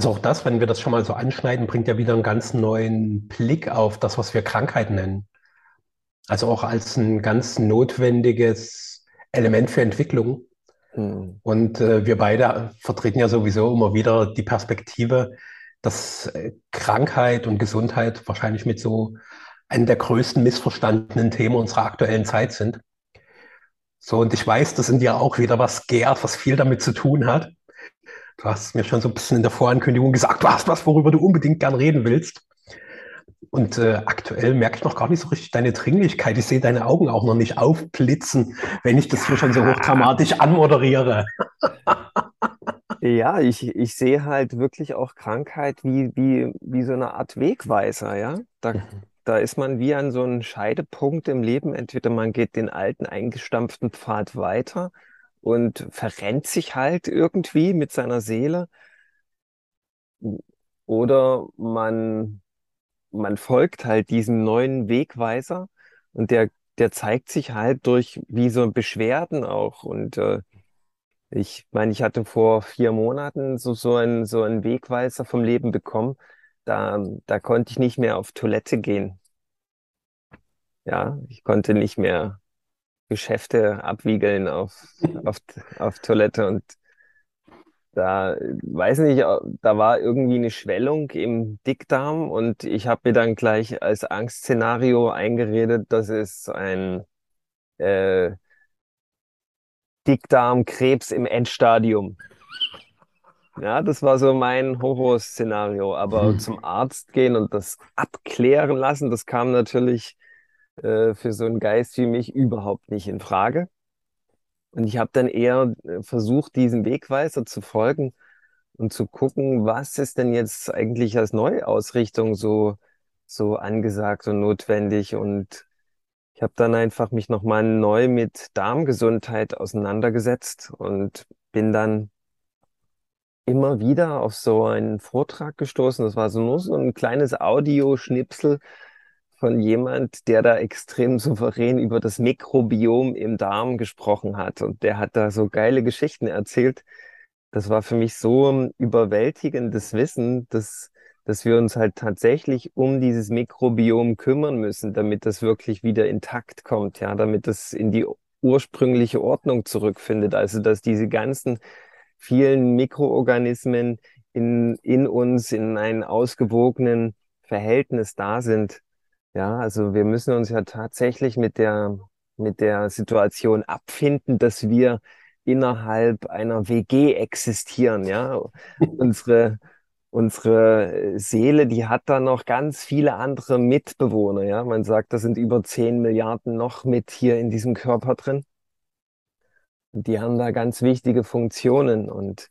Also auch das, wenn wir das schon mal so anschneiden, bringt ja wieder einen ganz neuen Blick auf das, was wir Krankheit nennen. Also auch als ein ganz notwendiges Element für Entwicklung. Mhm. Und äh, wir beide vertreten ja sowieso immer wieder die Perspektive, dass äh, Krankheit und Gesundheit wahrscheinlich mit so einem der größten missverstandenen Themen unserer aktuellen Zeit sind. So, und ich weiß, das sind ja auch wieder was gärt, was viel damit zu tun hat. Du hast mir schon so ein bisschen in der Vorankündigung gesagt, du hast was, worüber du unbedingt gern reden willst. Und äh, aktuell merke ich noch gar nicht so richtig deine Dringlichkeit. Ich sehe deine Augen auch noch nicht aufblitzen, wenn ich das hier schon so hochdramatisch anmoderiere. Ja, ich, ich sehe halt wirklich auch Krankheit wie, wie, wie so eine Art Wegweiser, ja. Da, mhm. da ist man wie an so einem Scheidepunkt im Leben. Entweder man geht den alten eingestampften Pfad weiter und verrennt sich halt irgendwie mit seiner Seele. Oder man, man folgt halt diesem neuen Wegweiser und der, der zeigt sich halt durch wie so Beschwerden auch. Und äh, ich meine, ich hatte vor vier Monaten so, so einen, so einen Wegweiser vom Leben bekommen. Da, da konnte ich nicht mehr auf Toilette gehen. Ja, ich konnte nicht mehr Geschäfte abwiegeln auf, auf, auf Toilette und da, weiß nicht, da war irgendwie eine Schwellung im Dickdarm und ich habe mir dann gleich als Angstszenario eingeredet, dass es ein äh, Dickdarmkrebs im Endstadium. Ja, das war so mein Horrorszenario. Aber hm. zum Arzt gehen und das abklären lassen, das kam natürlich äh, für so einen Geist wie mich überhaupt nicht in Frage. Und ich habe dann eher äh, versucht, diesem Wegweiser zu folgen und zu gucken, was ist denn jetzt eigentlich als Neuausrichtung so, so angesagt und notwendig. Und ich habe dann einfach mich nochmal neu mit Darmgesundheit auseinandergesetzt und bin dann immer wieder auf so einen Vortrag gestoßen. Das war so nur so ein kleines Audioschnipsel von jemand, der da extrem souverän über das Mikrobiom im Darm gesprochen hat. Und der hat da so geile Geschichten erzählt. Das war für mich so ein überwältigendes Wissen, dass, dass wir uns halt tatsächlich um dieses Mikrobiom kümmern müssen, damit das wirklich wieder intakt kommt, ja, damit das in die ursprüngliche Ordnung zurückfindet. Also, dass diese ganzen vielen Mikroorganismen in, in uns in einem ausgewogenen Verhältnis da sind, ja, also wir müssen uns ja tatsächlich mit der, mit der Situation abfinden, dass wir innerhalb einer WG existieren, ja. Unsere, unsere Seele, die hat da noch ganz viele andere Mitbewohner, ja. Man sagt, da sind über 10 Milliarden noch mit hier in diesem Körper drin. Die haben da ganz wichtige Funktionen und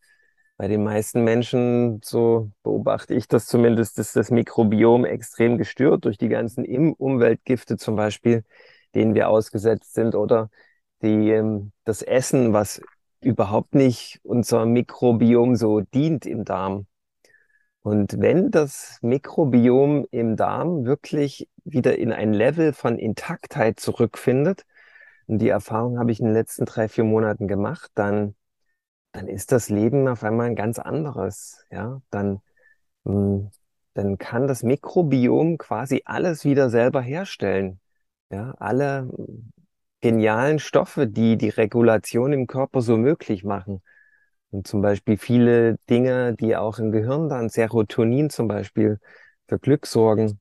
bei den meisten Menschen, so beobachte ich das zumindest, ist das Mikrobiom extrem gestört durch die ganzen Umweltgifte zum Beispiel, denen wir ausgesetzt sind oder die, ähm, das Essen, was überhaupt nicht unser Mikrobiom so dient im Darm. Und wenn das Mikrobiom im Darm wirklich wieder in ein Level von Intaktheit zurückfindet, und die Erfahrung habe ich in den letzten drei, vier Monaten gemacht, dann dann ist das Leben auf einmal ein ganz anderes. Ja, dann, hm, dann kann das Mikrobiom quasi alles wieder selber herstellen. Ja, alle genialen Stoffe, die die Regulation im Körper so möglich machen. Und zum Beispiel viele Dinge, die auch im Gehirn dann, Serotonin zum Beispiel, für Glück sorgen.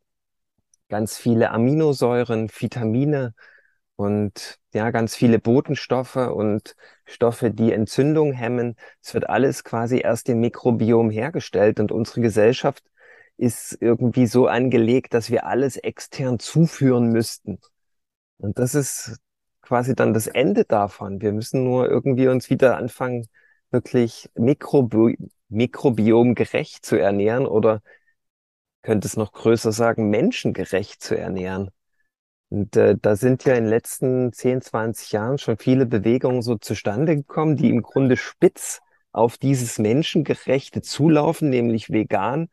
Ganz viele Aminosäuren, Vitamine, und ja, ganz viele Botenstoffe und Stoffe, die Entzündung hemmen. Es wird alles quasi erst im Mikrobiom hergestellt und unsere Gesellschaft ist irgendwie so angelegt, dass wir alles extern zuführen müssten. Und das ist quasi dann das Ende davon. Wir müssen nur irgendwie uns wieder anfangen, wirklich Mikrobi mikrobiomgerecht zu ernähren oder könnte es noch größer sagen, menschengerecht zu ernähren. Und äh, da sind ja in den letzten 10, 20 Jahren schon viele Bewegungen so zustande gekommen, die im Grunde spitz auf dieses menschengerechte zulaufen, nämlich vegan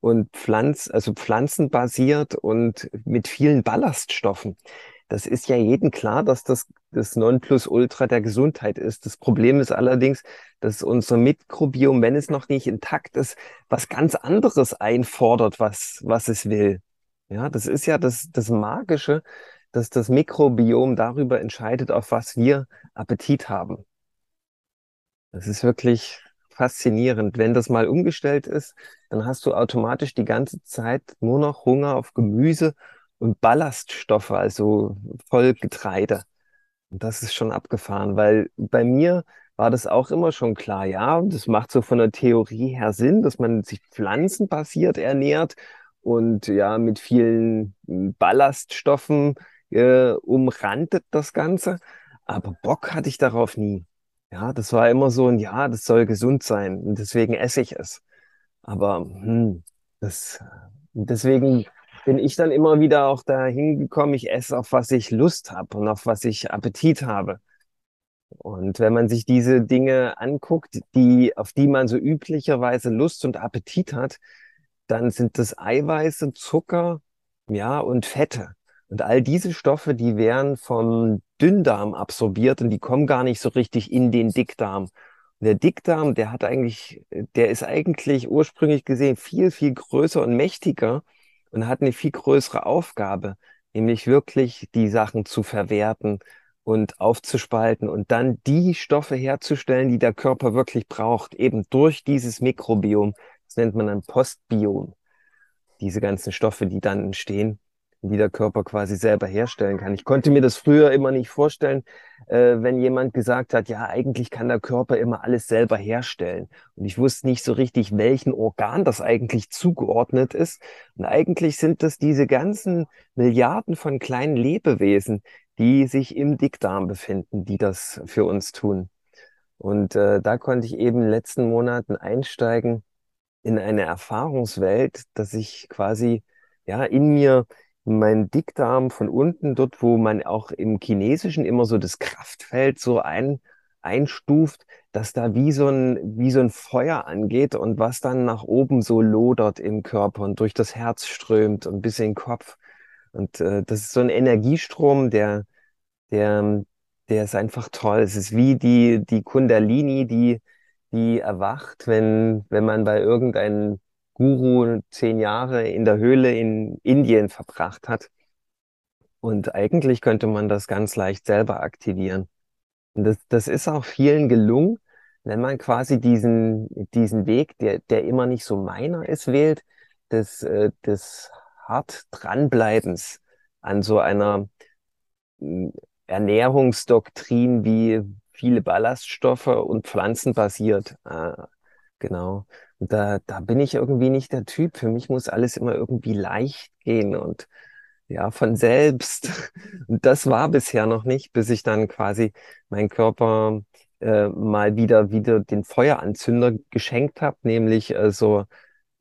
und Pflanz, also pflanzenbasiert und mit vielen Ballaststoffen. das ist ja jedem klar, dass das das Nonplusultra der Gesundheit ist. Das Problem ist allerdings, dass unser Mikrobiom, wenn es noch nicht intakt ist, was ganz anderes einfordert, was, was es will. Ja, das ist ja das, das Magische, dass das Mikrobiom darüber entscheidet, auf was wir Appetit haben. Das ist wirklich faszinierend. Wenn das mal umgestellt ist, dann hast du automatisch die ganze Zeit nur noch Hunger auf Gemüse und Ballaststoffe, also Vollgetreide. Und das ist schon abgefahren, weil bei mir war das auch immer schon klar, ja, das macht so von der Theorie her Sinn, dass man sich pflanzenbasiert ernährt und ja, mit vielen Ballaststoffen äh, umrandet das Ganze. Aber Bock hatte ich darauf nie. Ja, das war immer so ein, ja, das soll gesund sein und deswegen esse ich es. Aber hm, das, deswegen bin ich dann immer wieder auch dahin gekommen, ich esse auf was ich Lust habe und auf was ich Appetit habe. Und wenn man sich diese Dinge anguckt, die, auf die man so üblicherweise Lust und Appetit hat, dann sind das Eiweiße, Zucker, ja, und Fette. Und all diese Stoffe, die werden vom Dünndarm absorbiert und die kommen gar nicht so richtig in den Dickdarm. Und der Dickdarm, der hat eigentlich, der ist eigentlich ursprünglich gesehen viel, viel größer und mächtiger und hat eine viel größere Aufgabe, nämlich wirklich die Sachen zu verwerten und aufzuspalten und dann die Stoffe herzustellen, die der Körper wirklich braucht, eben durch dieses Mikrobiom. Das nennt man ein Postbiom. Diese ganzen Stoffe, die dann entstehen die der Körper quasi selber herstellen kann. Ich konnte mir das früher immer nicht vorstellen, äh, wenn jemand gesagt hat, ja, eigentlich kann der Körper immer alles selber herstellen. Und ich wusste nicht so richtig, welchen Organ das eigentlich zugeordnet ist. Und eigentlich sind das diese ganzen Milliarden von kleinen Lebewesen, die sich im Dickdarm befinden, die das für uns tun. Und äh, da konnte ich eben in den letzten Monaten einsteigen in eine Erfahrungswelt, dass ich quasi ja in mir mein Dickdarm von unten, dort, wo man auch im Chinesischen immer so das Kraftfeld so ein, einstuft, dass da wie so ein, wie so ein Feuer angeht und was dann nach oben so lodert im Körper und durch das Herz strömt und bis in den Kopf. Und äh, das ist so ein Energiestrom, der, der, der ist einfach toll. Es ist wie die, die Kundalini, die, die erwacht, wenn, wenn man bei irgendeinem Guru zehn Jahre in der Höhle in Indien verbracht hat. Und eigentlich könnte man das ganz leicht selber aktivieren. Und das, das ist auch vielen gelungen, wenn man quasi diesen, diesen Weg, der, der immer nicht so meiner ist, wählt, des, äh, des hart dranbleibens an so einer hm, Ernährungsdoktrin wie viele Ballaststoffe und Pflanzen basiert. Äh, genau. Und da, da bin ich irgendwie nicht der Typ. Für mich muss alles immer irgendwie leicht gehen und ja, von selbst. Und das war bisher noch nicht, bis ich dann quasi mein Körper äh, mal wieder wieder den Feueranzünder geschenkt habe, nämlich äh, so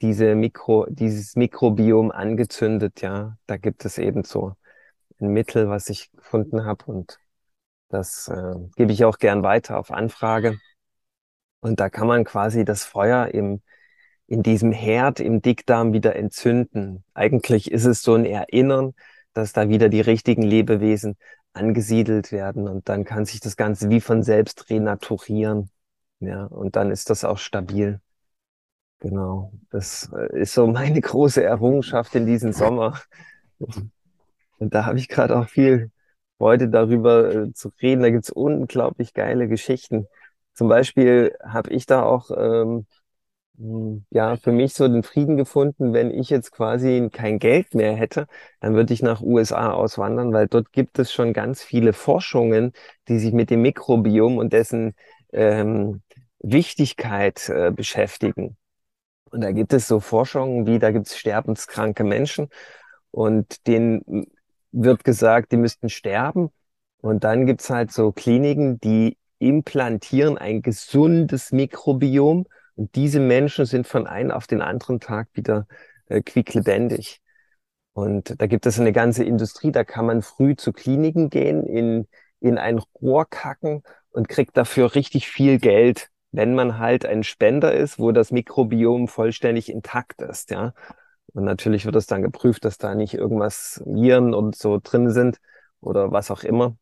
diese Mikro, dieses Mikrobiom angezündet. Ja, da gibt es eben so ein Mittel, was ich gefunden habe und das äh, gebe ich auch gern weiter auf Anfrage. Und da kann man quasi das Feuer im, in diesem Herd im Dickdarm wieder entzünden. Eigentlich ist es so ein Erinnern, dass da wieder die richtigen Lebewesen angesiedelt werden und dann kann sich das Ganze wie von selbst renaturieren. Ja, und dann ist das auch stabil. Genau. Das äh, ist so meine große Errungenschaft in diesem Sommer. Und da habe ich gerade auch viel Freude darüber äh, zu reden. Da gibt's unglaublich geile Geschichten. Zum Beispiel habe ich da auch ähm, hm, ja für mich so den Frieden gefunden, wenn ich jetzt quasi kein Geld mehr hätte, dann würde ich nach USA auswandern, weil dort gibt es schon ganz viele Forschungen, die sich mit dem Mikrobiom und dessen ähm, Wichtigkeit äh, beschäftigen. Und da gibt es so Forschungen wie, da gibt es sterbenskranke Menschen und denen wird gesagt, die müssten sterben. Und dann gibt's halt so Kliniken, die implantieren ein gesundes Mikrobiom und diese Menschen sind von einem auf den anderen Tag wieder äh, quicklebendig. Und da gibt es eine ganze Industrie, da kann man früh zu Kliniken gehen, in, in ein Rohr kacken und kriegt dafür richtig viel Geld, wenn man halt ein Spender ist, wo das Mikrobiom vollständig intakt ist, ja. Und natürlich wird es dann geprüft, dass da nicht irgendwas Viren und so drin sind. oder was auch immer.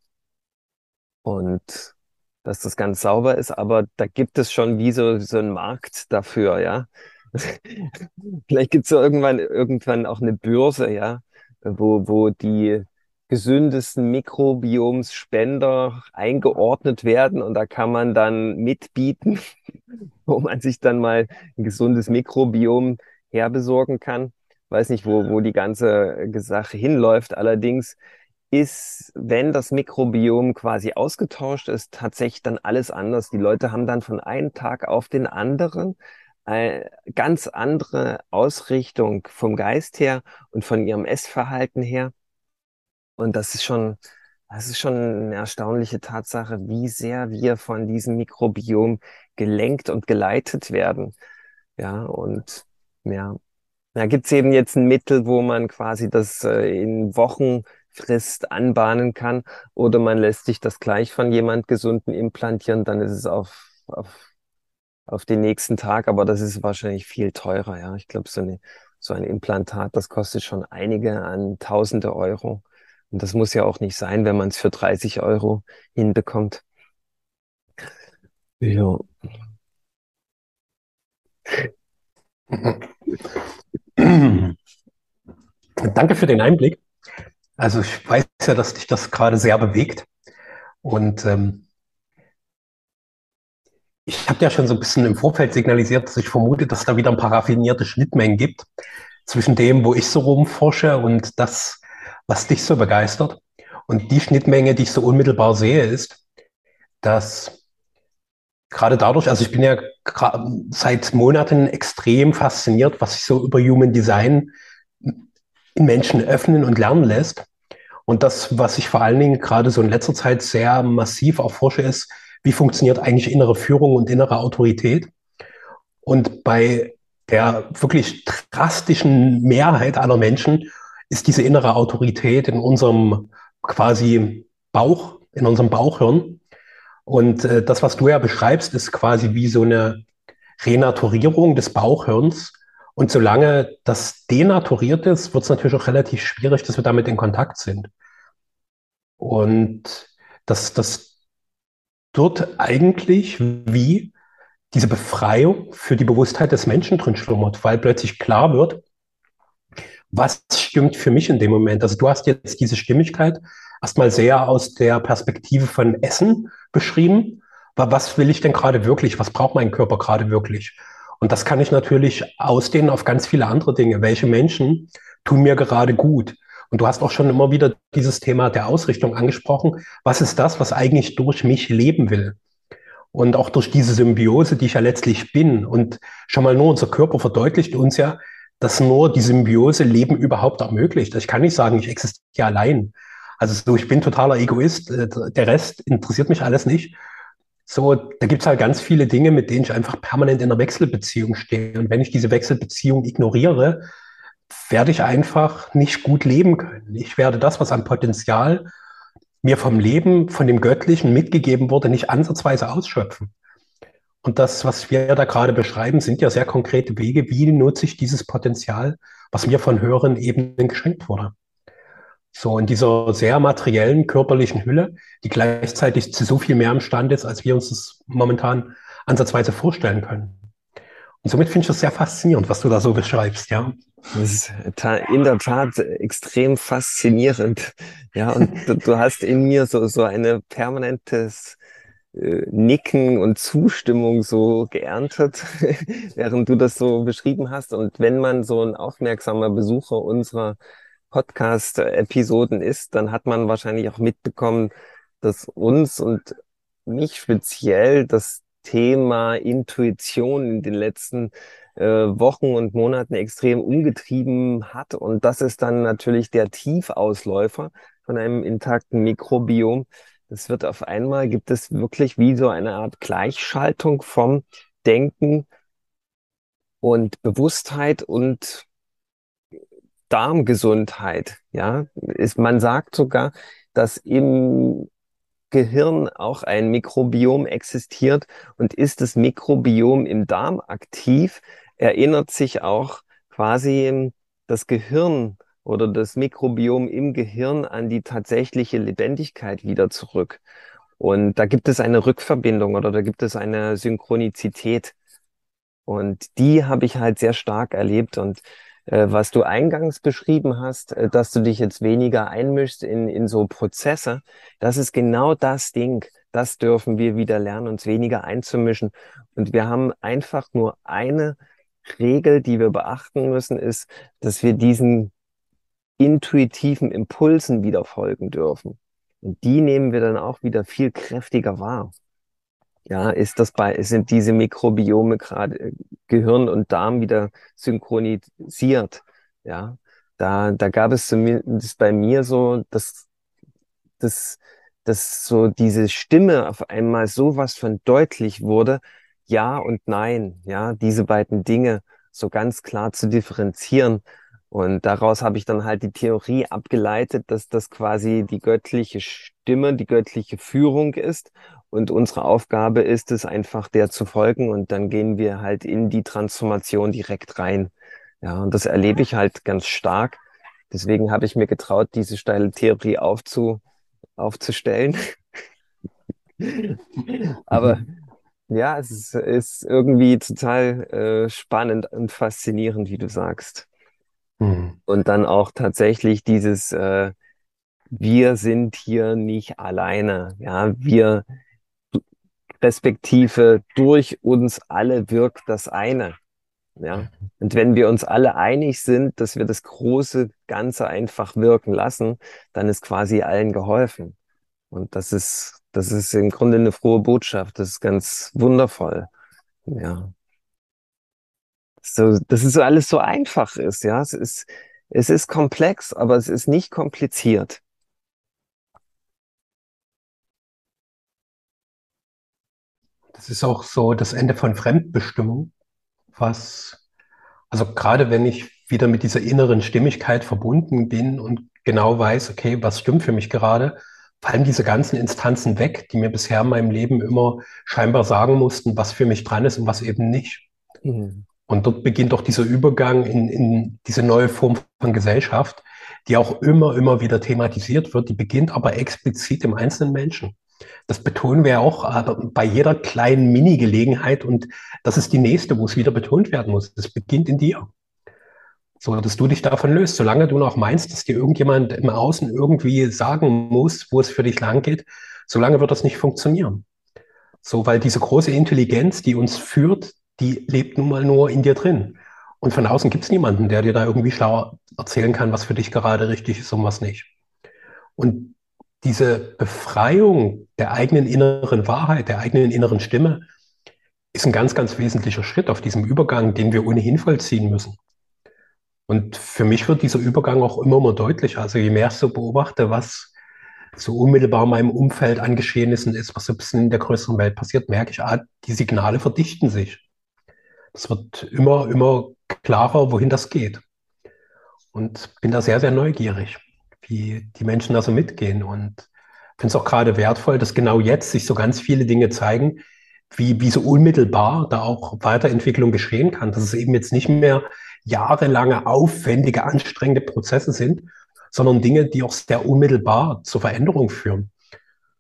Und dass das ganz sauber ist, aber da gibt es schon wie so, so einen Markt dafür, ja. Vielleicht gibt es ja irgendwann, irgendwann auch eine Börse, ja, wo, wo die gesündesten Mikrobiomsspender eingeordnet werden und da kann man dann mitbieten, wo man sich dann mal ein gesundes Mikrobiom herbesorgen kann. Weiß nicht, wo, wo die ganze Sache hinläuft. Allerdings ist, wenn das Mikrobiom quasi ausgetauscht ist, tatsächlich dann alles anders. Die Leute haben dann von einem Tag auf den anderen eine ganz andere Ausrichtung vom Geist her und von ihrem Essverhalten her. Und das ist schon, das ist schon eine erstaunliche Tatsache, wie sehr wir von diesem Mikrobiom gelenkt und geleitet werden. Ja, und ja, da gibt's eben jetzt ein Mittel, wo man quasi das äh, in Wochenfrist anbahnen kann, oder man lässt sich das gleich von jemand Gesunden implantieren, dann ist es auf, auf, auf den nächsten Tag, aber das ist wahrscheinlich viel teurer, ja. Ich glaube, so so ein Implantat, das kostet schon einige an tausende Euro. Und das muss ja auch nicht sein, wenn man es für 30 Euro hinbekommt. Ja. Danke für den Einblick. Also ich weiß ja, dass dich das gerade sehr bewegt. Und ähm, ich habe ja schon so ein bisschen im Vorfeld signalisiert, dass ich vermute, dass da wieder ein paar raffinierte Schnittmengen gibt zwischen dem, wo ich so rumforsche und das, was dich so begeistert. Und die Schnittmenge, die ich so unmittelbar sehe, ist, dass gerade dadurch, also ich bin ja seit Monaten extrem fasziniert, was sich so über Human Design in Menschen öffnen und lernen lässt. Und das, was ich vor allen Dingen gerade so in letzter Zeit sehr massiv erforsche, ist, wie funktioniert eigentlich innere Führung und innere Autorität. Und bei der wirklich drastischen Mehrheit aller Menschen ist diese innere Autorität in unserem quasi Bauch, in unserem Bauchhirn. Und äh, das, was du ja beschreibst, ist quasi wie so eine Renaturierung des Bauchhirns. Und solange das denaturiert ist, wird es natürlich auch relativ schwierig, dass wir damit in Kontakt sind. Und dass das dort eigentlich wie diese Befreiung für die Bewusstheit des Menschen drin schlummert, weil plötzlich klar wird, was stimmt für mich in dem Moment? Also du hast jetzt diese Stimmigkeit erstmal sehr aus der Perspektive von Essen beschrieben. Aber was will ich denn gerade wirklich? Was braucht mein Körper gerade wirklich? Und das kann ich natürlich ausdehnen auf ganz viele andere Dinge. Welche Menschen tun mir gerade gut? Und du hast auch schon immer wieder dieses Thema der Ausrichtung angesprochen. Was ist das, was eigentlich durch mich leben will? Und auch durch diese Symbiose, die ich ja letztlich bin. Und schon mal nur unser Körper verdeutlicht uns ja, dass nur die Symbiose Leben überhaupt ermöglicht. Ich kann nicht sagen, ich existiere allein. Also so, ich bin totaler Egoist, äh, der Rest interessiert mich alles nicht. So, da gibt's halt ganz viele Dinge, mit denen ich einfach permanent in einer Wechselbeziehung stehe. Und wenn ich diese Wechselbeziehung ignoriere, werde ich einfach nicht gut leben können. Ich werde das, was an Potenzial mir vom Leben, von dem Göttlichen mitgegeben wurde, nicht ansatzweise ausschöpfen. Und das, was wir da gerade beschreiben, sind ja sehr konkrete Wege. Wie nutze ich dieses Potenzial, was mir von höheren Ebenen geschenkt wurde? So in dieser sehr materiellen körperlichen Hülle, die gleichzeitig zu so viel mehr imstande ist, als wir uns das momentan ansatzweise vorstellen können. Und somit finde ich das sehr faszinierend, was du da so beschreibst, ja. Das ist in der Tat extrem faszinierend. Ja, und du, du hast in mir so, so eine permanentes äh, Nicken und Zustimmung so geerntet, während du das so beschrieben hast. Und wenn man so ein aufmerksamer Besucher unserer Podcast-Episoden ist, dann hat man wahrscheinlich auch mitbekommen, dass uns und mich speziell das Thema Intuition in den letzten äh, Wochen und Monaten extrem umgetrieben hat. Und das ist dann natürlich der Tiefausläufer von einem intakten Mikrobiom. Das wird auf einmal, gibt es wirklich wie so eine Art Gleichschaltung vom Denken und Bewusstheit und Darmgesundheit. Ja, ist, man sagt sogar, dass im Gehirn auch ein Mikrobiom existiert und ist das Mikrobiom im Darm aktiv, erinnert sich auch quasi das Gehirn oder das Mikrobiom im Gehirn an die tatsächliche Lebendigkeit wieder zurück. Und da gibt es eine Rückverbindung oder da gibt es eine Synchronizität. Und die habe ich halt sehr stark erlebt. Und was du eingangs beschrieben hast, äh, dass du dich jetzt weniger einmischst in, in so Prozesse, das ist genau das Ding. Das dürfen wir wieder lernen, uns weniger einzumischen. Und wir haben einfach nur eine Regel, die wir beachten müssen, ist, dass wir diesen intuitiven Impulsen wieder folgen dürfen. Und die nehmen wir dann auch wieder viel kräftiger wahr. Ja, ist das bei, sind diese Mikrobiome gerade äh, Gehirn und Darm wieder synchronisiert? Ja, da, da gab es zumindest bei mir so, dass, dass, dass so diese Stimme auf einmal sowas von deutlich wurde. Ja und nein. Ja, diese beiden Dinge so ganz klar zu differenzieren. Und daraus habe ich dann halt die Theorie abgeleitet, dass das quasi die göttliche Stimme, die göttliche Führung ist. Und unsere Aufgabe ist es einfach, der zu folgen. Und dann gehen wir halt in die Transformation direkt rein. Ja, und das erlebe ich halt ganz stark. Deswegen habe ich mir getraut, diese steile Theorie aufzu, aufzustellen. Aber ja, es ist, ist irgendwie total äh, spannend und faszinierend, wie du sagst. Mhm. Und dann auch tatsächlich dieses, äh, wir sind hier nicht alleine. Ja, wir respektive durch uns alle wirkt das eine. Ja. Und wenn wir uns alle einig sind, dass wir das große Ganze einfach wirken lassen, dann ist quasi allen geholfen. Und das ist, das ist im Grunde eine frohe Botschaft. Das ist ganz wundervoll. Ja so, dass es so alles so einfach ist, ja. Es ist, es ist komplex, aber es ist nicht kompliziert. Das ist auch so das Ende von Fremdbestimmung, was, also gerade wenn ich wieder mit dieser inneren Stimmigkeit verbunden bin und genau weiß, okay, was stimmt für mich gerade, fallen diese ganzen Instanzen weg, die mir bisher in meinem Leben immer scheinbar sagen mussten, was für mich dran ist und was eben nicht. Mhm. Und dort beginnt auch dieser Übergang in, in diese neue Form von Gesellschaft, die auch immer, immer wieder thematisiert wird. Die beginnt aber explizit im einzelnen Menschen. Das betonen wir auch bei jeder kleinen Mini-Gelegenheit und das ist die nächste, wo es wieder betont werden muss. Das beginnt in dir. So, dass du dich davon löst. Solange du noch meinst, dass dir irgendjemand im Außen irgendwie sagen muss, wo es für dich lang geht, solange wird das nicht funktionieren. So, weil diese große Intelligenz, die uns führt, die lebt nun mal nur in dir drin. Und von außen gibt es niemanden, der dir da irgendwie schlau erzählen kann, was für dich gerade richtig ist und was nicht. Und diese Befreiung der eigenen inneren Wahrheit, der eigenen inneren Stimme, ist ein ganz, ganz wesentlicher Schritt auf diesem Übergang, den wir ohnehin vollziehen müssen. Und für mich wird dieser Übergang auch immer mehr deutlicher. Also je mehr ich so beobachte, was so unmittelbar in meinem Umfeld an Geschehnissen ist, was so ein bisschen in der größeren Welt passiert, merke ich, ah, die Signale verdichten sich. Es wird immer, immer klarer, wohin das geht. Und bin da sehr, sehr neugierig, wie die Menschen da so mitgehen. Und finde es auch gerade wertvoll, dass genau jetzt sich so ganz viele Dinge zeigen, wie, wie so unmittelbar da auch Weiterentwicklung geschehen kann. Dass es eben jetzt nicht mehr jahrelange, aufwendige, anstrengende Prozesse sind, sondern Dinge, die auch sehr unmittelbar zur Veränderung führen.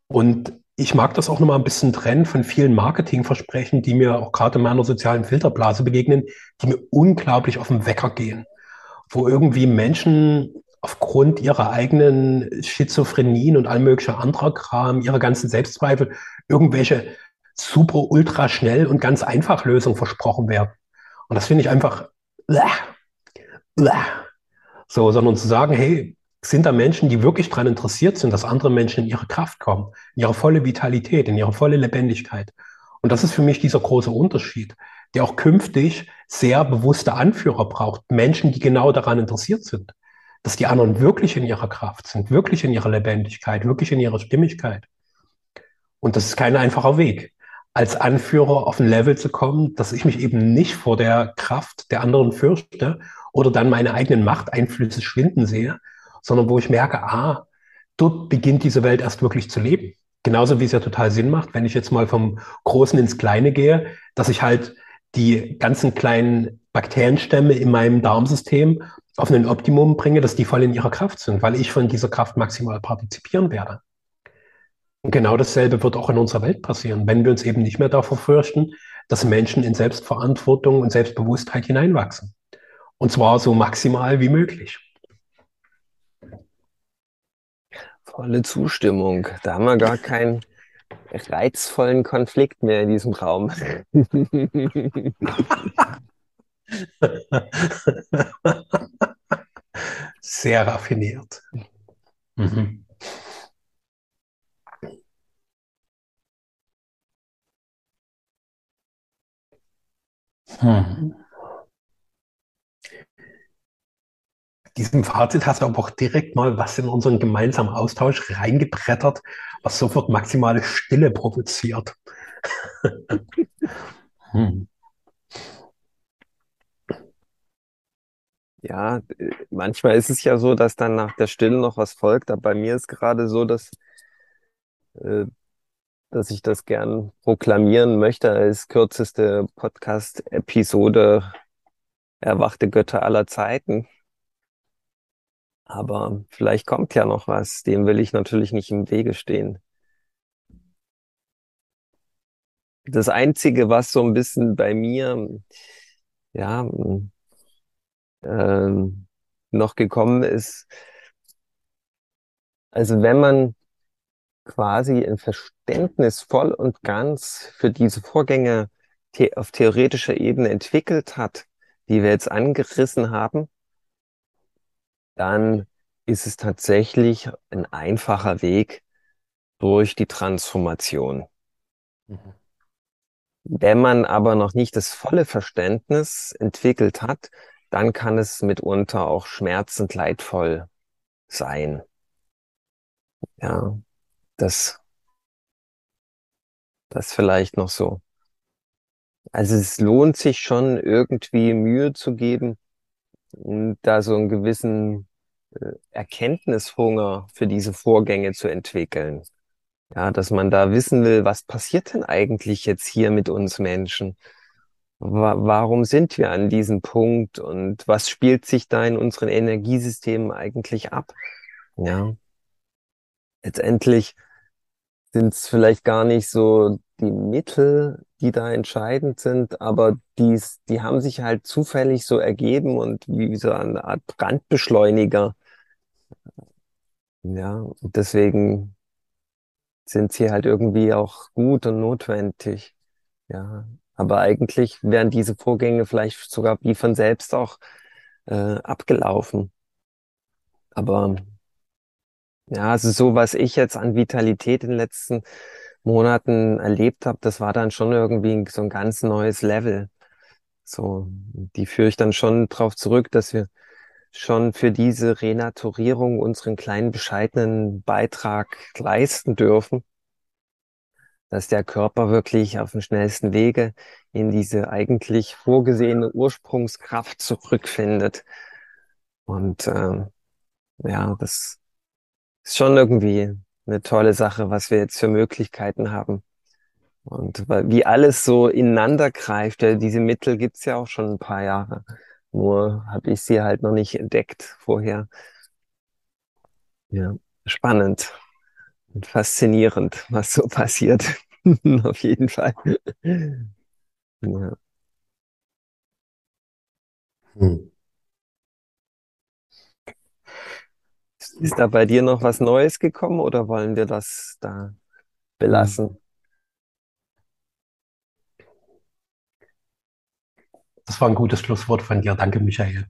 Und ich mag das auch nochmal ein bisschen trennen von vielen Marketingversprechen, die mir auch gerade in meiner sozialen Filterblase begegnen, die mir unglaublich auf den Wecker gehen. Wo irgendwie Menschen aufgrund ihrer eigenen Schizophrenien und all möglicher anderer Kram, ihrer ganzen Selbstzweifel, irgendwelche super ultra schnell und ganz einfach Lösungen versprochen werden. Und das finde ich einfach, so, sondern zu sagen, hey, sind da Menschen, die wirklich daran interessiert sind, dass andere Menschen in ihre Kraft kommen, in ihre volle Vitalität, in ihre volle Lebendigkeit. Und das ist für mich dieser große Unterschied, der auch künftig sehr bewusste Anführer braucht. Menschen, die genau daran interessiert sind, dass die anderen wirklich in ihrer Kraft sind, wirklich in ihrer Lebendigkeit, wirklich in ihrer Stimmigkeit. Und das ist kein einfacher Weg, als Anführer auf ein Level zu kommen, dass ich mich eben nicht vor der Kraft der anderen fürchte oder dann meine eigenen Machteinflüsse schwinden sehe, sondern wo ich merke, ah, dort beginnt diese Welt erst wirklich zu leben. Genauso wie es ja total Sinn macht, wenn ich jetzt mal vom Großen ins Kleine gehe, dass ich halt die ganzen kleinen Bakterienstämme in meinem Darmsystem auf ein Optimum bringe, dass die voll in ihrer Kraft sind, weil ich von dieser Kraft maximal partizipieren werde. Und genau dasselbe wird auch in unserer Welt passieren, wenn wir uns eben nicht mehr davor fürchten, dass Menschen in Selbstverantwortung und Selbstbewusstheit hineinwachsen. Und zwar so maximal wie möglich. Volle Zustimmung. Da haben wir gar keinen reizvollen Konflikt mehr in diesem Raum. Sehr raffiniert. Mhm. Hm. Diesem Fazit hast du aber auch direkt mal was in unseren gemeinsamen Austausch reingebrettert, was sofort maximale Stille provoziert. hm. Ja, manchmal ist es ja so, dass dann nach der Stille noch was folgt, aber bei mir ist gerade so, dass, äh, dass ich das gern proklamieren möchte als kürzeste Podcast-Episode Erwachte Götter aller Zeiten. Aber vielleicht kommt ja noch was, dem will ich natürlich nicht im Wege stehen. Das Einzige, was so ein bisschen bei mir, ja, ähm, noch gekommen ist, also wenn man quasi ein Verständnis voll und ganz für diese Vorgänge the auf theoretischer Ebene entwickelt hat, die wir jetzt angerissen haben, dann ist es tatsächlich ein einfacher Weg durch die Transformation. Mhm. Wenn man aber noch nicht das volle Verständnis entwickelt hat, dann kann es mitunter auch schmerzend leidvoll sein. Ja, das, das vielleicht noch so. Also es lohnt sich schon irgendwie Mühe zu geben, da so einen gewissen äh, Erkenntnishunger für diese Vorgänge zu entwickeln. Ja, dass man da wissen will, was passiert denn eigentlich jetzt hier mit uns Menschen? Warum sind wir an diesem Punkt und was spielt sich da in unseren Energiesystemen eigentlich ab? Ja. Letztendlich sind es vielleicht gar nicht so die Mittel, die da entscheidend sind, aber dies, die haben sich halt zufällig so ergeben und wie so eine Art Brandbeschleuniger. Ja, und deswegen sind sie halt irgendwie auch gut und notwendig. Ja, aber eigentlich wären diese Vorgänge vielleicht sogar wie von selbst auch äh, abgelaufen. Aber ja, also so, was ich jetzt an Vitalität in den letzten Monaten erlebt habe, das war dann schon irgendwie so ein ganz neues Level. So, die führe ich dann schon drauf zurück, dass wir schon für diese Renaturierung unseren kleinen bescheidenen Beitrag leisten dürfen dass der Körper wirklich auf dem schnellsten Wege in diese eigentlich vorgesehene Ursprungskraft zurückfindet. Und ähm, ja, das ist schon irgendwie eine tolle Sache, was wir jetzt für Möglichkeiten haben. Und wie alles so ineinander greift, ja, diese Mittel gibt's ja auch schon ein paar Jahre. Nur habe ich sie halt noch nicht entdeckt vorher. Ja, spannend faszinierend, was so passiert. Auf jeden Fall. Ja. Hm. Ist da bei dir noch was Neues gekommen oder wollen wir das da belassen? Das war ein gutes Schlusswort von dir. Danke, Michael.